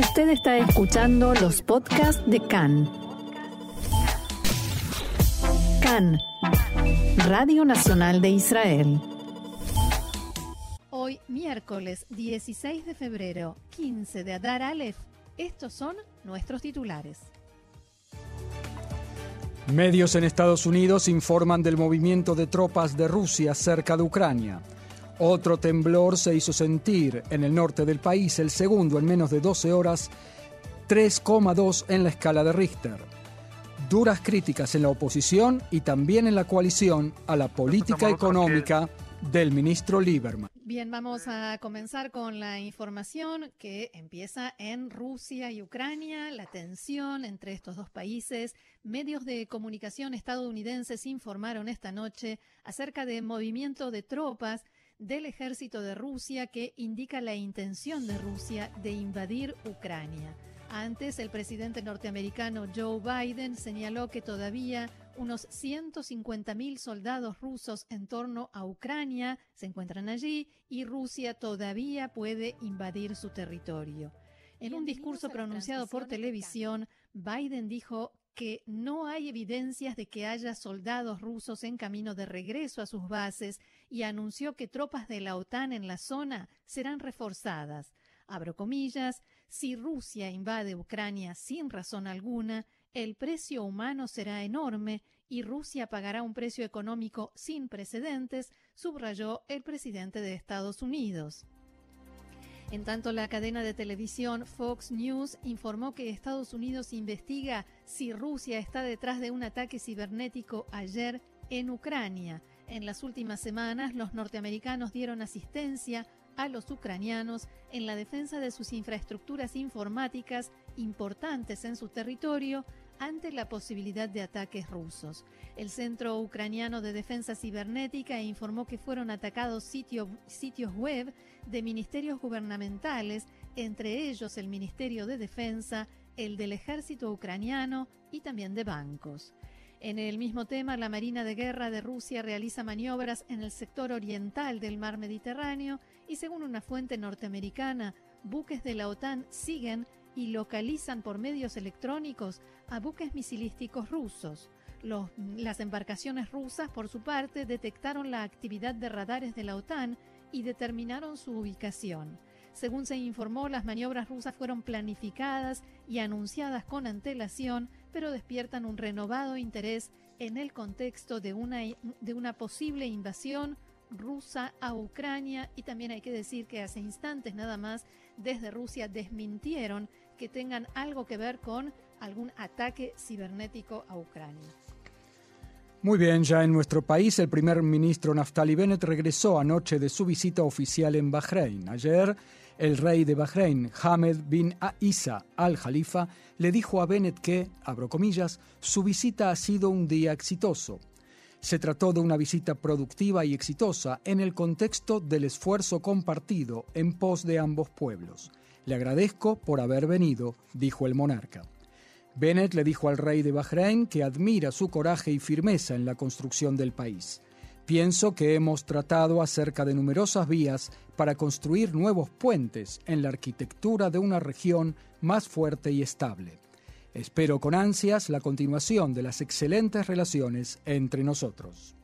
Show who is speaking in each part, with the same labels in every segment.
Speaker 1: Usted está escuchando los podcasts de CAN. CAN, Radio Nacional de Israel.
Speaker 2: Hoy, miércoles 16 de febrero, 15 de Adar Aleph, estos son nuestros titulares.
Speaker 3: Medios en Estados Unidos informan del movimiento de tropas de Rusia cerca de Ucrania. Otro temblor se hizo sentir en el norte del país, el segundo en menos de 12 horas, 3,2 en la escala de Richter. Duras críticas en la oposición y también en la coalición a la política económica del ministro Lieberman.
Speaker 2: Bien, vamos a comenzar con la información que empieza en Rusia y Ucrania, la tensión entre estos dos países. Medios de comunicación estadounidenses informaron esta noche acerca del movimiento de tropas del ejército de Rusia que indica la intención de Rusia de invadir Ucrania. Antes, el presidente norteamericano Joe Biden señaló que todavía unos 150.000 soldados rusos en torno a Ucrania se encuentran allí y Rusia todavía puede invadir su territorio. En un discurso pronunciado por televisión, Biden dijo que no hay evidencias de que haya soldados rusos en camino de regreso a sus bases y anunció que tropas de la OTAN en la zona serán reforzadas. Abro comillas, si Rusia invade Ucrania sin razón alguna, el precio humano será enorme y Rusia pagará un precio económico sin precedentes, subrayó el presidente de Estados Unidos. En tanto, la cadena de televisión Fox News informó que Estados Unidos investiga si Rusia está detrás de un ataque cibernético ayer en Ucrania. En las últimas semanas, los norteamericanos dieron asistencia a los ucranianos en la defensa de sus infraestructuras informáticas importantes en su territorio ante la posibilidad de ataques rusos. El Centro Ucraniano de Defensa Cibernética informó que fueron atacados sitios web de ministerios gubernamentales, entre ellos el Ministerio de Defensa, el del Ejército Ucraniano y también de bancos. En el mismo tema, la Marina de Guerra de Rusia realiza maniobras en el sector oriental del mar Mediterráneo y según una fuente norteamericana, buques de la OTAN siguen y localizan por medios electrónicos a buques misilísticos rusos. las embarcaciones rusas, por su parte, detectaron la actividad de radares de la OTAN y determinaron su ubicación. Según se informó, las maniobras rusas fueron planificadas y anunciadas con antelación, pero despiertan un renovado interés en el contexto de una, de una posible invasión rusa a Ucrania y también hay que decir que hace instantes nada más desde Rusia desmintieron que tengan algo que ver con algún ataque cibernético a Ucrania.
Speaker 3: Muy bien, ya en nuestro país el primer ministro Naftali Bennett regresó anoche de su visita oficial en Bahrein. Ayer el rey de Bahrein, Hamed bin Isa al Jalifa, le dijo a Bennett que, abro comillas, su visita ha sido un día exitoso. Se trató de una visita productiva y exitosa en el contexto del esfuerzo compartido en pos de ambos pueblos. Le agradezco por haber venido, dijo el monarca. Bennett le dijo al rey de Bahrein que admira su coraje y firmeza en la construcción del país. Pienso que hemos tratado acerca de numerosas vías para construir nuevos puentes en la arquitectura de una región más fuerte y estable. Espero con ansias la continuación de las excelentes relaciones entre nosotros.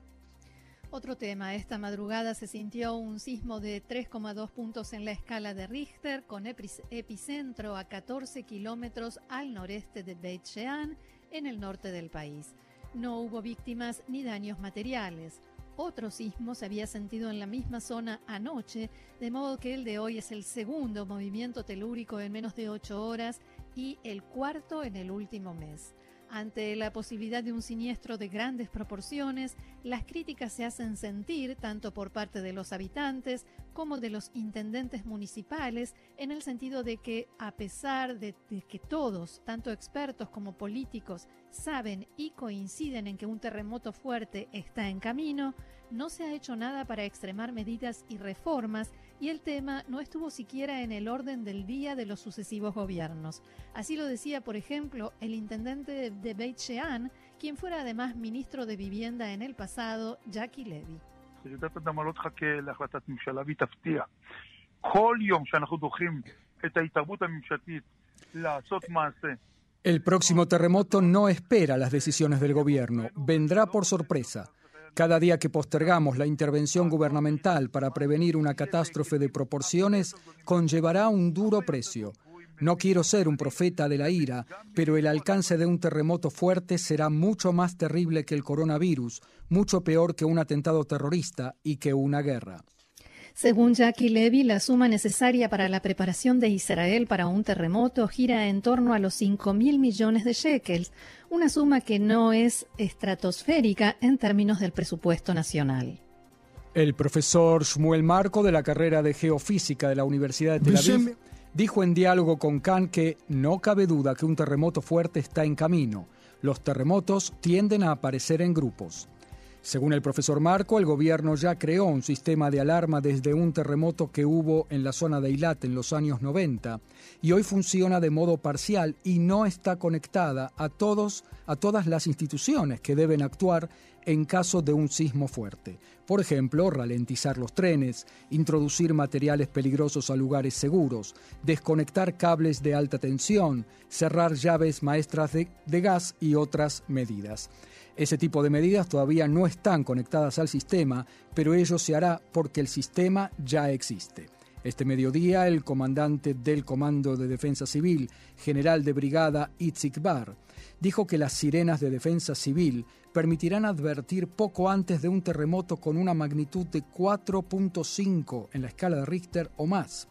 Speaker 2: Otro tema, esta madrugada se sintió un sismo de 3,2 puntos en la escala de Richter con epicentro a 14 kilómetros al noreste de Beit Shean, en el norte del país. No hubo víctimas ni daños materiales. Otro sismo se había sentido en la misma zona anoche, de modo que el de hoy es el segundo movimiento telúrico en menos de ocho horas y el cuarto en el último mes. Ante la posibilidad de un siniestro de grandes proporciones, las críticas se hacen sentir tanto por parte de los habitantes como de los intendentes municipales, en el sentido de que a pesar de, que todos, tanto expertos como políticos, saben y coinciden en que un terremoto fuerte está en camino, no se ha hecho nada para extremar medidas y reformas y el tema no estuvo siquiera en el orden del día de los sucesivos gobiernos. Así lo decía, por ejemplo, el intendente de Beit Shean, quien fuera además ministro de Vivienda en el pasado, Jackie Levy.
Speaker 3: El próximo terremoto no espera las decisiones del gobierno, vendrá por sorpresa. Cada día que postergamos la intervención gubernamental para prevenir una catástrofe de proporciones conllevará un duro precio. No quiero ser un profeta de la ira, pero el alcance de un terremoto fuerte será mucho más terrible que el coronavirus, mucho peor que un atentado terrorista y que una guerra.
Speaker 2: Según Jackie Levy, la suma necesaria para la preparación de Israel para un terremoto gira en torno a los 5 mil millones de shekels, una suma que no es estratosférica en términos del presupuesto nacional.
Speaker 3: El profesor Shmuel Marco de la carrera de Geofísica de la Universidad de Tel Aviv dijo en diálogo con Khan que no cabe duda que un terremoto fuerte está en camino. Los terremotos tienden a aparecer en grupos. Según el profesor Marco, el gobierno ya creó un sistema de alarma desde un terremoto que hubo en la zona de Eilat en los años 90 y hoy funciona de modo parcial y no está conectada a todos a todas las instituciones que deben actuar en caso de un sismo fuerte. Por ejemplo, ralentizar los trenes, introducir materiales peligrosos a lugares seguros, desconectar cables de alta tensión, cerrar llaves maestras de, de gas y otras medidas. Ese tipo de medidas todavía no están conectadas al sistema, pero ello se hará porque el sistema ya existe. Este mediodía, el comandante del Comando de Defensa Civil, general de brigada Itzik Bar, dijo que las sirenas de defensa civil permitirán advertir poco antes de un terremoto con una magnitud de 4.5 en la escala de Richter o más.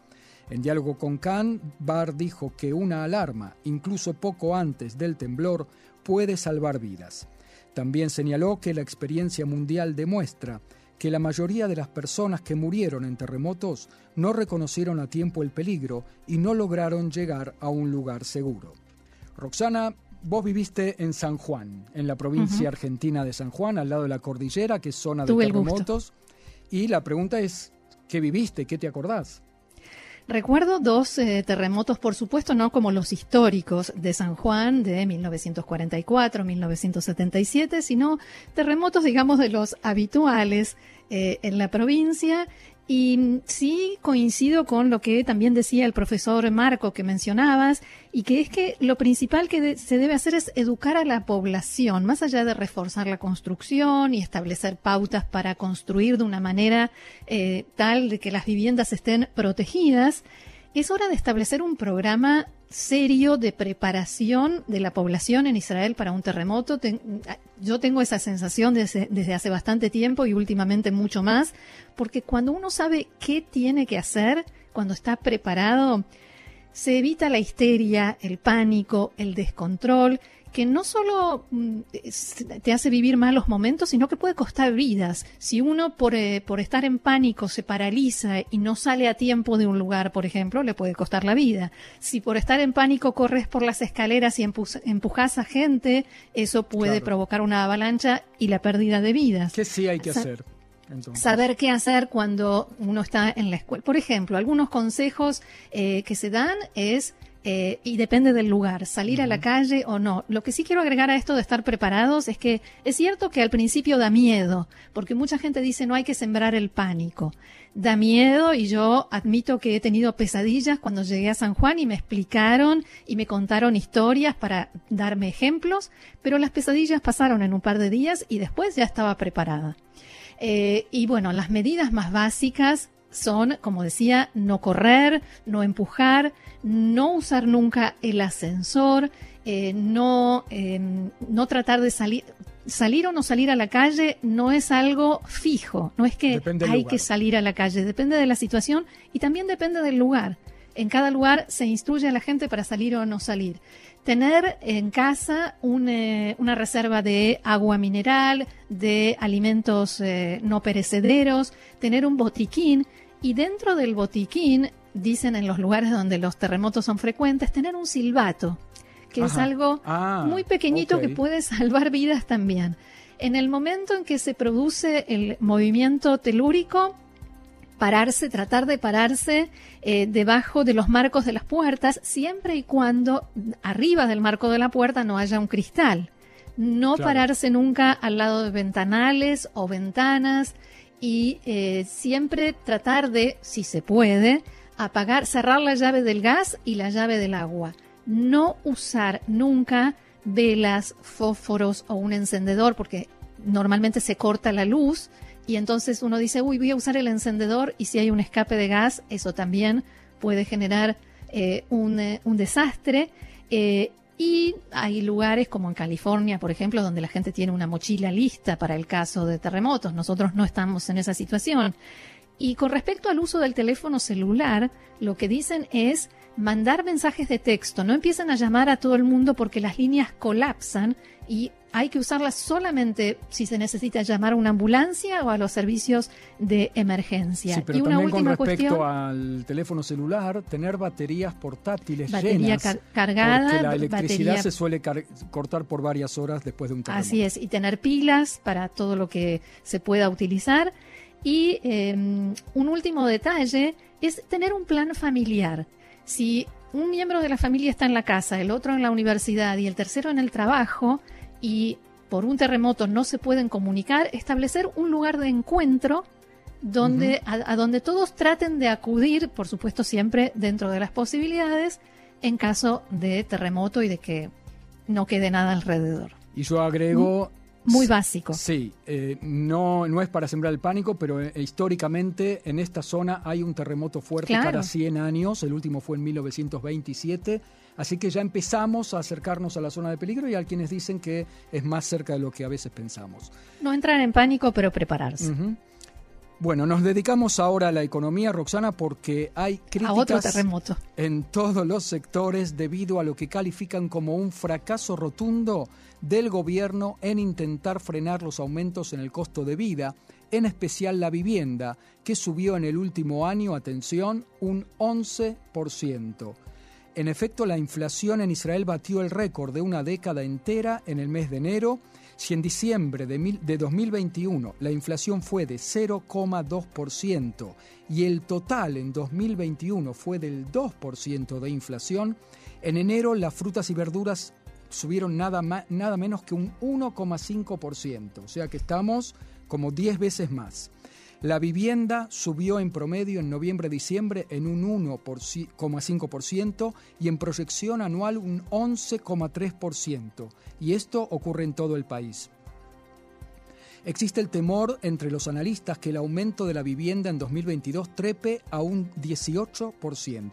Speaker 3: En diálogo con Khan, Barr dijo que una alarma, incluso poco antes del temblor, puede salvar vidas. También señaló que la experiencia mundial demuestra que la mayoría de las personas que murieron en terremotos no reconocieron a tiempo el peligro y no lograron llegar a un lugar seguro. Roxana, vos viviste en San Juan, en la provincia argentina de San Juan, al lado de la cordillera, que es zona de terremotos. Y la pregunta es, ¿qué viviste? ¿Qué te acordás?
Speaker 2: Recuerdo dos eh, terremotos, por supuesto, no como los históricos de San Juan de 1944, 1977, sino terremotos, digamos, de los habituales eh, en la provincia y sí coincido con lo que también decía el profesor Marco que mencionabas, y que es que lo principal que se debe hacer es educar a la población, más allá de reforzar la construcción y establecer pautas para construir de una manera eh, tal de que las viviendas estén protegidas, es hora de establecer un programa serio de preparación de la población en Israel para un terremoto. yo tengo esa sensación desde, desde, hace bastante tiempo y últimamente mucho más, porque cuando uno sabe qué tiene que hacer, cuando está preparado, se evita la histeria, el pánico, el descontrol que no solo mm, te hace vivir malos momentos, sino que puede costar vidas. Si uno por, eh, por estar en pánico se paraliza y no sale a tiempo de un lugar, por ejemplo, le puede costar la vida. Si por estar en pánico corres por las escaleras y empujas a gente, eso puede provocar una avalancha y la pérdida de vidas.
Speaker 3: ¿Qué sí hay que hacer?
Speaker 2: Saber qué hacer cuando uno está en la escuela. Por ejemplo, algunos consejos eh, que se dan es eh, y depende del lugar, salir a la calle o no. Lo que sí quiero agregar a esto de estar preparados es que es cierto que al principio da miedo, porque mucha gente dice no hay que sembrar el pánico. Da miedo y yo admito que he tenido pesadillas cuando llegué a San Juan y me explicaron y me contaron historias para darme ejemplos, pero las pesadillas pasaron en un par de días y después ya estaba preparada. Eh, y bueno, las medidas más básicas son, como decía, no correr, no empujar, no usar nunca el ascensor, eh, no, em, no tratar de salir. Salir o no salir a la calle no es algo fijo, no es que hay que salir a la calle, depende de la situación y también depende del lugar. En cada lugar se instruye a la gente para salir o no salir. Tener en casa eh, una reserva de agua mineral, de alimentos eh, no perecederos, tener un botiquín y dentro del botiquín dicen en los lugares donde los terremotos son frecuentes, tener un silbato, que es algo ah, muy pequeñito que puede salvar vidas también. En el momento en que se produce el movimiento telúrico, pararse, tratar de pararse eh, debajo de los marcos de las puertas, siempre y cuando arriba del marco de la puerta no haya un cristal. No pararse nunca al lado de ventanales o ventanas y eh, siempre tratar de, si se puede, apagar, cerrar la llave del gas y la llave del agua. No usar nunca velas, fósforos o un encendedor porque normalmente se corta la luz y entonces uno dice, uy, voy a usar el encendedor y si hay un escape de gas, eso también puede generar eh, un, eh, un, desastre. Eh, y hay lugares como en California, por ejemplo, donde la gente tiene una mochila lista para el caso de terremotos. Nosotros no estamos en esa situación. Y con respecto al uso del teléfono celular, lo que dicen es mandar mensajes de texto. No empiezan a llamar a todo el mundo porque las líneas colapsan y hay que usarlas solamente si se necesita llamar a una ambulancia o a los servicios de emergencia.
Speaker 3: Sí, pero
Speaker 2: y
Speaker 3: una
Speaker 2: también
Speaker 3: última con respecto
Speaker 2: cuestión,
Speaker 3: al teléfono celular, tener baterías portátiles
Speaker 2: batería
Speaker 3: llenas,
Speaker 2: car- cargada,
Speaker 3: porque la electricidad
Speaker 2: batería
Speaker 3: se suele cortar por varias horas después de un terremoto.
Speaker 2: Así es, y tener pilas para todo lo que se pueda utilizar. Y eh, un último detalle es tener un plan familiar. Si un miembro de la familia está en la casa, el otro en la universidad y el tercero en el trabajo, y por un terremoto no se pueden comunicar, establecer un lugar de encuentro donde, a, a donde todos traten de acudir, por supuesto siempre dentro de las posibilidades, en caso de terremoto y de que no quede nada alrededor.
Speaker 3: Y yo agrego...
Speaker 2: Muy básico.
Speaker 3: Sí, eh, no, no es para sembrar el pánico, pero eh, históricamente en esta zona hay un terremoto fuerte
Speaker 2: Claro.
Speaker 3: cada 100 años, el último fue en 1927, así que ya empezamos a acercarnos a la zona de peligro y hay quienes dicen que es más cerca de lo que a veces pensamos.
Speaker 2: No entrar en pánico, pero prepararse.
Speaker 3: Bueno, nos dedicamos ahora a la economía, Roxana, porque hay
Speaker 2: A otro
Speaker 3: críticas
Speaker 2: terremoto.
Speaker 3: en todos los sectores debido a lo que califican como un fracaso rotundo del gobierno en intentar frenar los aumentos en el costo de vida, en especial la vivienda, que subió en el último año, atención, un 11%. En efecto, la inflación en Israel batió el récord de una década entera en el mes de enero. Si en diciembre de, mil- de 2021 la inflación fue de 0,2% y el total en 2021 fue del 2% de inflación, en enero las frutas y verduras subieron nada, ma- nada menos que un 1,5%, o sea que estamos como 10 veces más. La vivienda subió en promedio en noviembre-diciembre en un 1,5% y en proyección anual un 11,3%. Y esto ocurre en todo el país. Existe el temor entre los analistas que el aumento de la vivienda en 2022 trepe a un 18%.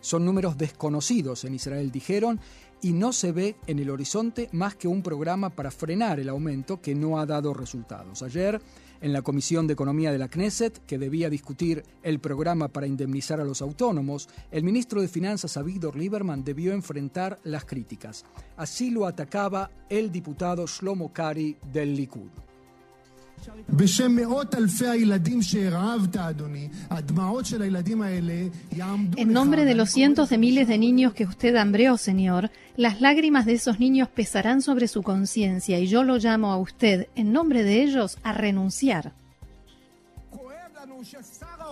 Speaker 3: Son números desconocidos en Israel, dijeron, y no se ve en el horizonte más que un programa para frenar el aumento que no ha dado resultados. Ayer, en la Comisión de Economía de la Knesset, que debía discutir el programa para indemnizar a los autónomos, el ministro de Finanzas Avigdor Lieberman debió enfrentar las críticas. Así lo atacaba el diputado Shlomo Kari del Likud.
Speaker 4: בשם מאות אלפי הילדים שהרעבת, אדוני, הדמעות של הילדים האלה יעמדו
Speaker 2: En
Speaker 4: לך,
Speaker 2: nombre de
Speaker 4: ואני
Speaker 2: los
Speaker 4: קורא
Speaker 2: cientos
Speaker 4: לך
Speaker 2: de miles de niños que usted hambreó, Señor, las lágrimas de esos niños pesarán sobre su conciencia y yo lo llamo a usted, en nombre de ellos, a renunciar.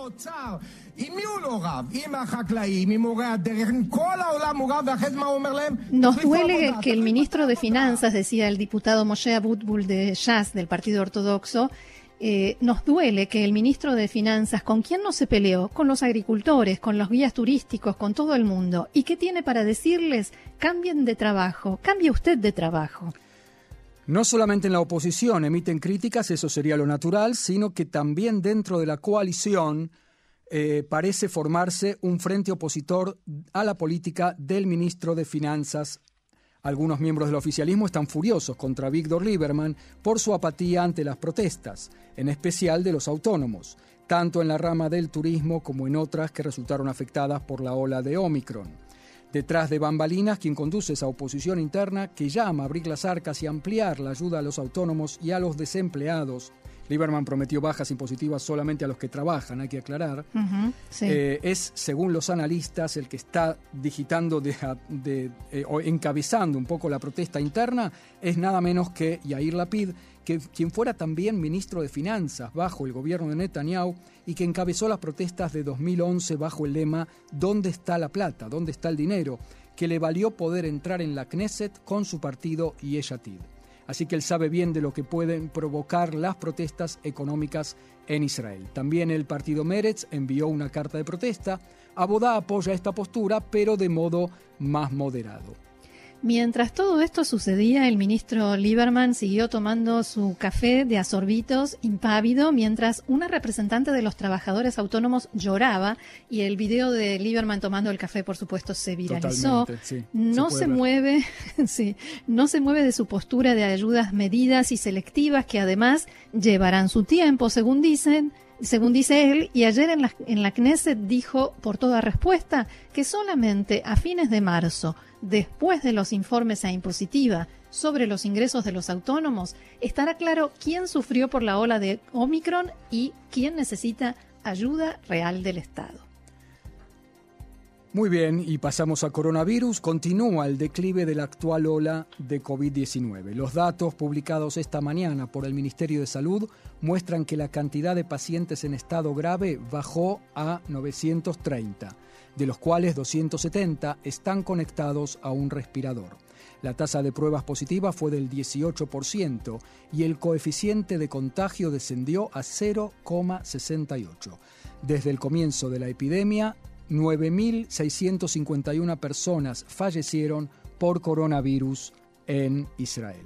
Speaker 4: כואב לנו ששר האוצר, עם מי הוא לא רב? עם החקלאים, עם מורי הדרך, עם כל העולם הוא רב, ואחרי זה מה הוא אומר להם?
Speaker 2: Nos
Speaker 4: תחליפו
Speaker 2: duele
Speaker 4: עבודה,
Speaker 2: que el
Speaker 4: תחליפו
Speaker 2: ministro de
Speaker 4: עבודה.
Speaker 2: Finanzas, decía el diputado Moshe Abutbul de Shas, del Partido Ortodoxo, eh, nos duele que el ministro de Finanzas, ¿con quién no se peleó? Con los agricultores, con los guías turísticos, con todo el mundo. ¿Y qué tiene para decirles? Cambien de trabajo, cambie usted de trabajo.
Speaker 3: No solamente en la oposición emiten críticas, eso sería lo natural, sino que también dentro de la coalición eh, parece formarse un frente opositor a la política del ministro de Finanzas. Algunos miembros del oficialismo están furiosos contra Víctor Lieberman por su apatía ante las protestas, en especial de los autónomos, tanto en la rama del turismo como en otras que resultaron afectadas por la ola de Omicron. Detrás de bambalinas, quien conduce esa oposición interna que llama a abrir las arcas y ampliar la ayuda a los autónomos y a los desempleados. Lieberman prometió bajas impositivas solamente a los que trabajan, hay que aclarar.
Speaker 2: Sí.
Speaker 3: Eh, es, según los analistas, el que está digitando, de, de- eh, o encabezando un poco la protesta interna, es nada menos que Yair Lapid, que, quien fuera también ministro de Finanzas bajo el gobierno de Netanyahu y que encabezó las protestas de 2011 bajo el lema ¿Dónde está la plata? ¿Dónde está el dinero? que le valió poder entrar en la Knesset con su partido Yeshatid. Así que él sabe bien de lo que pueden provocar las protestas económicas en Israel. También el partido Meretz envió una carta de protesta Abodá apoya esta postura, pero de modo más moderado.
Speaker 2: Mientras todo esto sucedía, el ministro Lieberman siguió tomando su café de asorbitos impávido mientras una representante de los trabajadores autónomos lloraba y el video de Lieberman tomando el café, por supuesto, se viralizó.
Speaker 3: Sí,
Speaker 2: no
Speaker 3: se,
Speaker 2: se mueve, sí, no se mueve de su postura de ayudas medidas y selectivas que además llevarán su tiempo, según dicen, según dice él, y ayer en la, en la Knesset dijo por toda respuesta que solamente a fines de marzo, después de los informes a impositiva sobre los ingresos de los autónomos, estará claro quién sufrió por la ola de Omicron y quién necesita ayuda real del Estado.
Speaker 3: Muy bien, y pasamos a coronavirus. Continúa el declive de la actual ola de COVID-19. Los datos publicados esta mañana por el Ministerio de Salud muestran que la cantidad de pacientes en estado grave bajó a 930, de los cuales 270 están conectados a un respirador. La tasa de pruebas positivas fue del 18% y el coeficiente de contagio descendió a 0,68. Desde el comienzo de la epidemia, 9.651 personas fallecieron por coronavirus en Israel.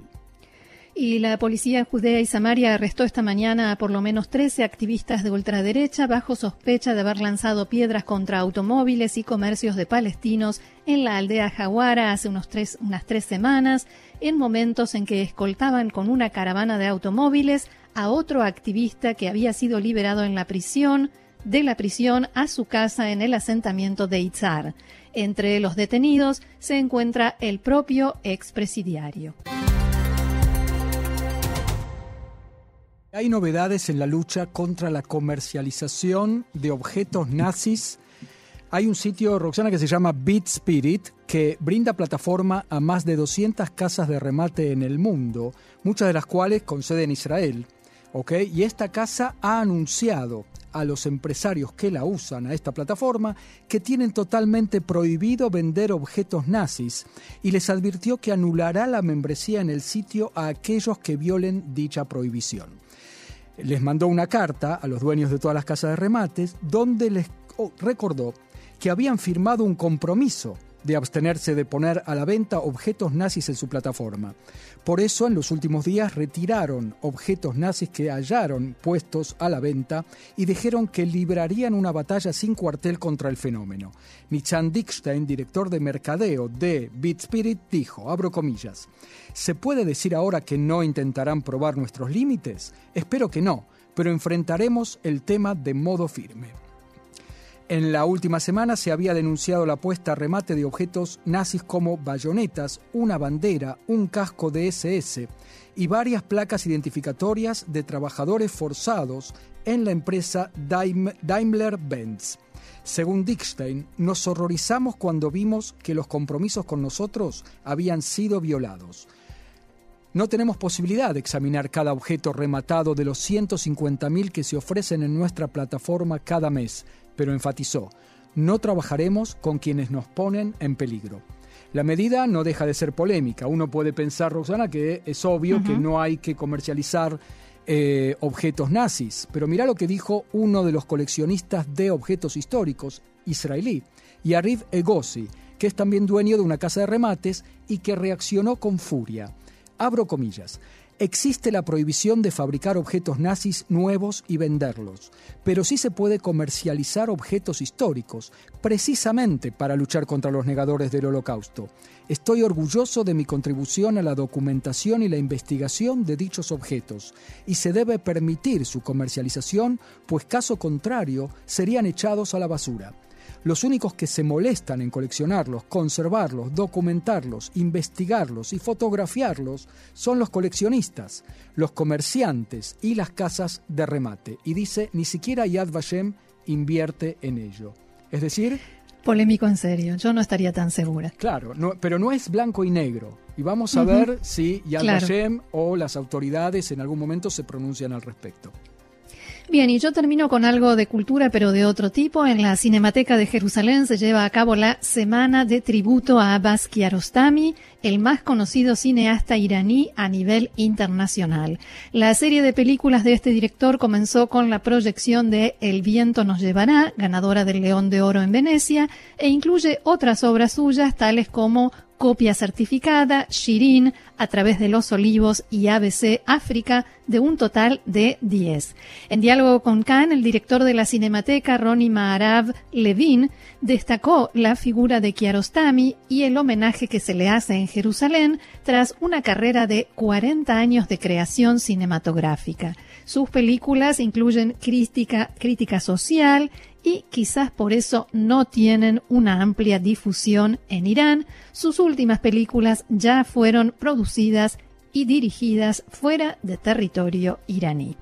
Speaker 2: Y la policía judea y Samaria arrestó esta mañana a por lo menos 13 activistas de ultraderecha bajo sospecha de haber lanzado piedras contra automóviles y comercios de palestinos en la aldea Jawara hace unos tres, unas tres semanas, en momentos en que escoltaban con una caravana de automóviles a otro activista que había sido liberado en la prisión de la prisión a su casa en el asentamiento de Itzar. Entre los detenidos se encuentra el propio expresidiario.
Speaker 3: Hay novedades en la lucha contra la comercialización de objetos nazis. Hay un sitio, Roxana, que se llama Beat Spirit, que brinda plataforma a más de 200 casas de remate en el mundo, muchas de las cuales con sede en Israel. Y esta casa ha anunciado a los empresarios que la usan a esta plataforma que tienen totalmente prohibido vender objetos nazis y les advirtió que anulará la membresía en el sitio a aquellos que violen dicha prohibición. Les mandó una carta a los dueños de todas las casas de remates donde les recordó que habían firmado un compromiso de abstenerse de poner a la venta objetos nazis en su plataforma. Por eso, en los últimos días retiraron objetos nazis que hallaron puestos a la venta y dijeron que librarían una batalla sin cuartel contra el fenómeno. Nichan Dickstein, director de mercadeo de Beat Spirit, dijo, abro comillas, ¿se puede decir ahora que no intentarán probar nuestros límites? Espero que no, pero enfrentaremos el tema de modo firme. En la última semana se había denunciado la puesta a remate de objetos nazis como bayonetas, una bandera, un casco de SS y varias placas identificatorias de trabajadores forzados en la empresa Daimler-Benz. Según Dickstein, nos horrorizamos cuando vimos que los compromisos con nosotros habían sido violados. No tenemos posibilidad de examinar cada objeto rematado de los 150.000 que se ofrecen en nuestra plataforma cada mes, pero enfatizó, no trabajaremos con quienes nos ponen en peligro. La medida no deja de ser polémica. Uno puede pensar, Roxana, que es obvio que no hay que comercializar eh, objetos nazis, pero mira lo que dijo uno de los coleccionistas de objetos históricos israelí, Yariv Egosi, que es también dueño de una casa de remates y que reaccionó con furia. Abro comillas. Existe la prohibición de fabricar objetos nazis nuevos y venderlos, pero sí se puede comercializar objetos históricos, precisamente para luchar contra los negadores del holocausto. Estoy orgulloso de mi contribución a la documentación y la investigación de dichos objetos, y se debe permitir su comercialización, pues caso contrario serían echados a la basura. Los únicos que se molestan en coleccionarlos, conservarlos, documentarlos, investigarlos y fotografiarlos son los coleccionistas, los comerciantes y las casas de remate. Y dice, ni siquiera Yad Vashem invierte en ello. Es decir...
Speaker 2: Polémico en serio, yo no estaría tan segura.
Speaker 3: Claro, pero no es blanco y negro. Y vamos a ver si Yad Vashem o las autoridades en algún momento se pronuncian al respecto.
Speaker 2: Bien, y yo termino con algo de cultura, pero de otro tipo. En la Cinemateca de Jerusalén se lleva a cabo la Semana de Tributo a Abbas Kiarostami, el más conocido cineasta iraní a nivel internacional. La serie de películas de este director comenzó con la proyección de El viento nos llevará, ganadora del León de Oro en Venecia, e incluye otras obras suyas tales como Copia certificada, Shirin, a través de Los Olivos y ABC África, de un total de 10. En diálogo con Khan, el director de la Cinemateca, Ronnie Maarav Levin, destacó la figura de Kiarostami y el homenaje que se le hace Jerusalén tras una carrera de 40 años de creación cinematográfica. Sus películas incluyen crítica, crítica social y quizás por eso no tienen una amplia difusión en Irán. Sus últimas películas ya fueron producidas y dirigidas fuera de territorio iraní.